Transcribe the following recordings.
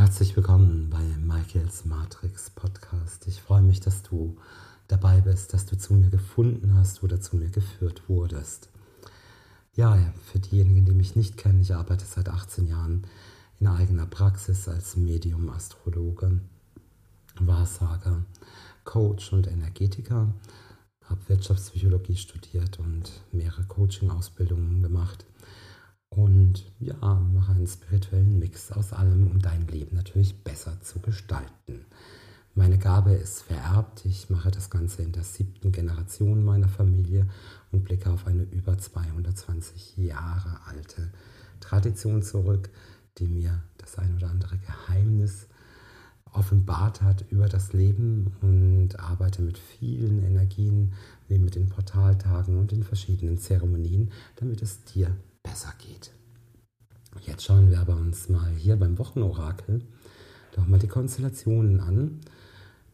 Herzlich willkommen bei Michaels Matrix Podcast. Ich freue mich, dass du dabei bist, dass du zu mir gefunden hast oder zu mir geführt wurdest. Ja, für diejenigen, die mich nicht kennen, ich arbeite seit 18 Jahren in eigener Praxis als Medium, Astrologe, Wahrsager, Coach und Energetiker, habe Wirtschaftspsychologie studiert und mehrere Coaching-Ausbildungen gemacht und ja, mache einen spirituellen Mix aus allem, um dein Leben natürlich besser zu gestalten. Meine Gabe ist vererbt. Ich mache das Ganze in der siebten Generation meiner Familie und blicke auf eine über 220 Jahre alte Tradition zurück, die mir das ein oder andere Geheimnis offenbart hat über das Leben und arbeite mit vielen Energien, wie mit den Portaltagen und den verschiedenen Zeremonien, damit es dir besser geht. Jetzt schauen wir aber uns mal hier beim Wochenorakel doch mal die Konstellationen an,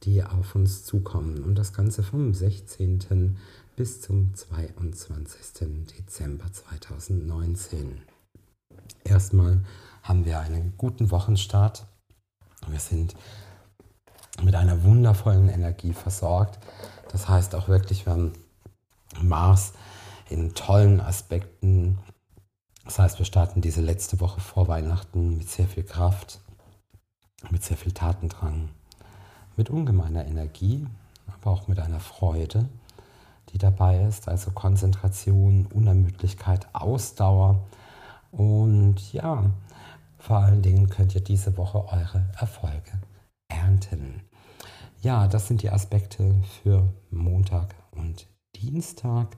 die auf uns zukommen. Und das Ganze vom 16. bis zum 22. Dezember 2019. Erstmal haben wir einen guten Wochenstart. Wir sind mit einer wundervollen Energie versorgt. Das heißt auch wirklich, wir haben Mars in tollen Aspekten das heißt, wir starten diese letzte Woche vor Weihnachten mit sehr viel Kraft, mit sehr viel Tatendrang, mit ungemeiner Energie, aber auch mit einer Freude, die dabei ist. Also Konzentration, Unermüdlichkeit, Ausdauer. Und ja, vor allen Dingen könnt ihr diese Woche eure Erfolge ernten. Ja, das sind die Aspekte für Montag und Dienstag.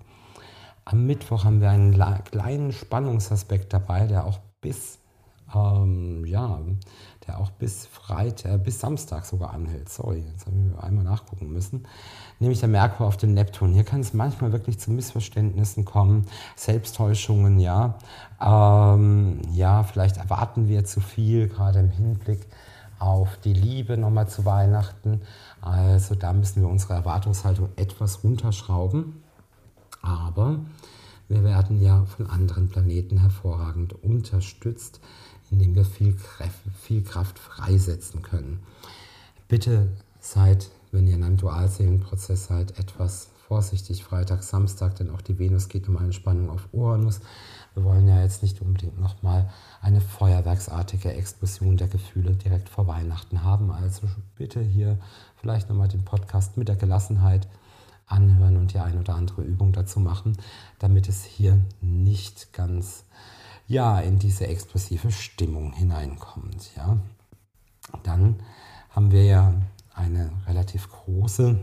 Am Mittwoch haben wir einen kleinen Spannungsaspekt dabei, der auch bis ähm, ja, der auch bis Freitag, äh, bis Samstag sogar anhält. Sorry, jetzt haben wir einmal nachgucken müssen. Nämlich der Merkur auf dem Neptun. Hier kann es manchmal wirklich zu Missverständnissen kommen, Selbsttäuschungen, ja. Ähm, ja, vielleicht erwarten wir zu viel, gerade im Hinblick auf die Liebe nochmal zu Weihnachten. Also da müssen wir unsere Erwartungshaltung etwas runterschrauben. Aber wir werden ja von anderen Planeten hervorragend unterstützt, indem wir viel Kraft, viel Kraft freisetzen können. Bitte seid, wenn ihr in einem Dualseelenprozess seid, etwas vorsichtig Freitag, Samstag, denn auch die Venus geht um eine Spannung auf Uranus. Wir wollen ja jetzt nicht unbedingt nochmal eine feuerwerksartige Explosion der Gefühle direkt vor Weihnachten haben. Also bitte hier vielleicht nochmal den Podcast mit der Gelassenheit anhören und die ein oder andere Übung dazu machen, damit es hier nicht ganz ja, in diese explosive Stimmung hineinkommt. Ja. Dann haben wir ja eine relativ große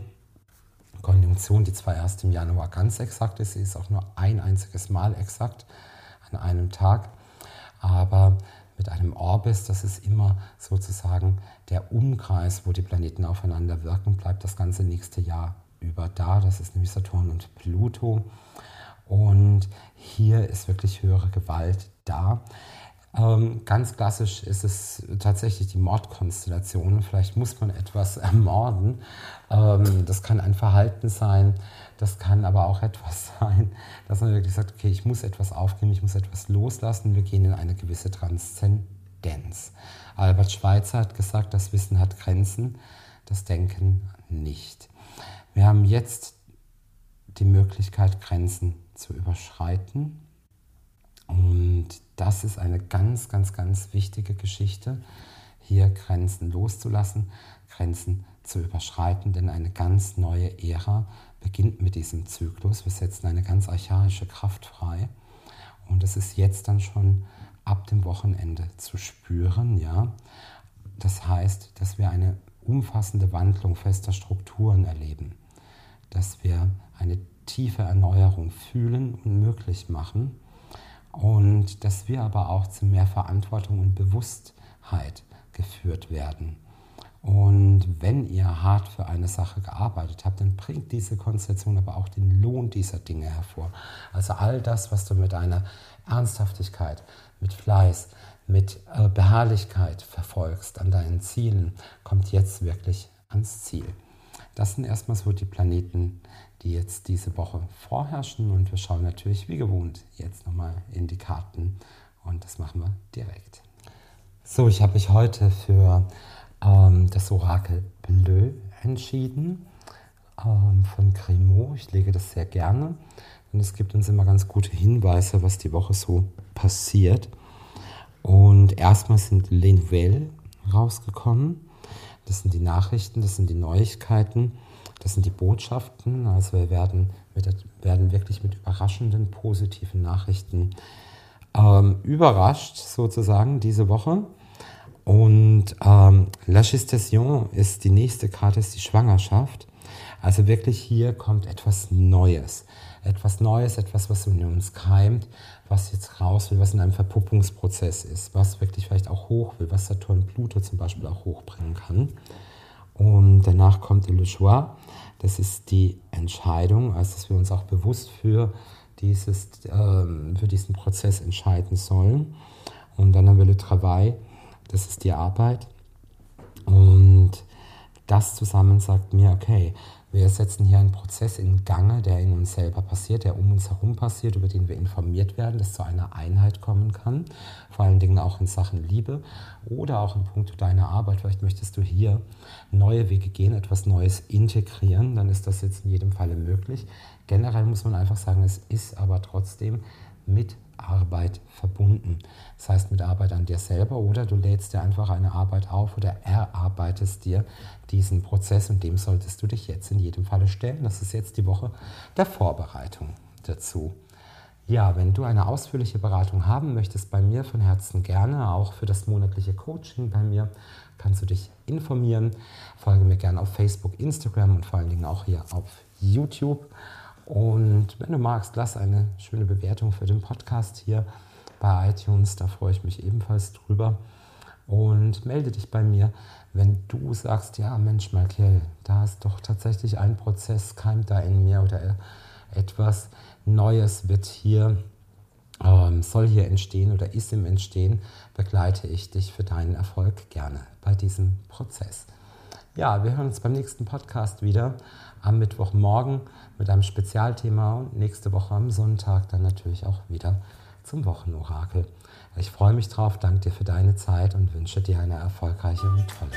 Konjunktion, die zwar erst im Januar ganz exakt ist, sie ist auch nur ein einziges Mal exakt an einem Tag, aber mit einem Orbis, das ist immer sozusagen der Umkreis, wo die Planeten aufeinander wirken, bleibt das ganze nächste Jahr über da. Das ist nämlich Saturn und Pluto. Und hier ist wirklich höhere Gewalt da. Ähm, ganz klassisch ist es tatsächlich die Mordkonstellation. Vielleicht muss man etwas ermorden. Ähm, das kann ein Verhalten sein. Das kann aber auch etwas sein, dass man wirklich sagt, okay, ich muss etwas aufgeben, ich muss etwas loslassen. Wir gehen in eine gewisse Transzendenz. Albert Schweitzer hat gesagt, das Wissen hat Grenzen, das Denken nicht. Wir haben jetzt die Möglichkeit, Grenzen zu überschreiten. Und das ist eine ganz, ganz, ganz wichtige Geschichte, hier Grenzen loszulassen, Grenzen zu überschreiten, denn eine ganz neue Ära beginnt mit diesem Zyklus. Wir setzen eine ganz archaische Kraft frei und es ist jetzt dann schon ab dem Wochenende zu spüren, ja. Das heißt, dass wir eine umfassende Wandlung fester Strukturen erleben dass wir eine tiefe Erneuerung fühlen und möglich machen und dass wir aber auch zu mehr Verantwortung und Bewusstheit geführt werden. Und wenn ihr hart für eine Sache gearbeitet habt, dann bringt diese Konstellation aber auch den Lohn dieser Dinge hervor. Also all das, was du mit einer Ernsthaftigkeit, mit Fleiß, mit äh, Beharrlichkeit verfolgst an deinen Zielen, kommt jetzt wirklich ans Ziel. Das sind erstmal so die Planeten, die jetzt diese Woche vorherrschen. Und wir schauen natürlich wie gewohnt jetzt nochmal in die Karten. Und das machen wir direkt. So, ich habe mich heute für ähm, das Orakel Bleu entschieden ähm, von Cremo. Ich lege das sehr gerne und es gibt uns immer ganz gute Hinweise, was die Woche so passiert. Und erstmal sind Les Nouvelles rausgekommen. Das sind die Nachrichten, das sind die Neuigkeiten, das sind die Botschaften. Also wir werden, wir werden wirklich mit überraschenden, positiven Nachrichten ähm, überrascht sozusagen diese Woche. Und ähm, La Gestation ist die nächste Karte, ist die Schwangerschaft. Also wirklich hier kommt etwas Neues. Etwas Neues, etwas, was in uns keimt, was jetzt raus will, was in einem Verpuppungsprozess ist, was wirklich vielleicht auch hoch will, was Saturn Pluto zum Beispiel auch hochbringen kann. Und danach kommt Le Choix. Das ist die Entscheidung, also dass wir uns auch bewusst für, dieses, ähm, für diesen Prozess entscheiden sollen. Und dann haben wir Le Travail das ist die Arbeit. Und das zusammen sagt mir, okay, wir setzen hier einen Prozess in Gange, der in uns selber passiert, der um uns herum passiert, über den wir informiert werden, dass zu einer Einheit kommen kann. Vor allen Dingen auch in Sachen Liebe oder auch in puncto deiner Arbeit. Vielleicht möchtest du hier neue Wege gehen, etwas Neues integrieren, dann ist das jetzt in jedem Falle möglich. Generell muss man einfach sagen, es ist aber trotzdem mit Arbeit verbunden. Das heißt mit Arbeit an dir selber oder du lädst dir einfach eine Arbeit auf oder erarbeitest dir diesen Prozess und dem solltest du dich jetzt in jedem Falle stellen. Das ist jetzt die Woche der Vorbereitung dazu. Ja, wenn du eine ausführliche Beratung haben möchtest bei mir von Herzen gerne, auch für das monatliche Coaching bei mir, kannst du dich informieren. Folge mir gerne auf Facebook, Instagram und vor allen Dingen auch hier auf YouTube. Und wenn du magst, lass eine schöne Bewertung für den Podcast hier bei iTunes. Da freue ich mich ebenfalls drüber. Und melde dich bei mir, wenn du sagst, ja Mensch, Michael, da ist doch tatsächlich ein Prozess, keimt da in mir oder etwas Neues wird hier, ähm, soll hier entstehen oder ist im Entstehen, begleite ich dich für deinen Erfolg gerne bei diesem Prozess. Ja, wir hören uns beim nächsten Podcast wieder am Mittwochmorgen mit einem Spezialthema und nächste Woche am Sonntag dann natürlich auch wieder zum Wochenorakel. Ich freue mich drauf, danke dir für deine Zeit und wünsche dir eine erfolgreiche und tolle.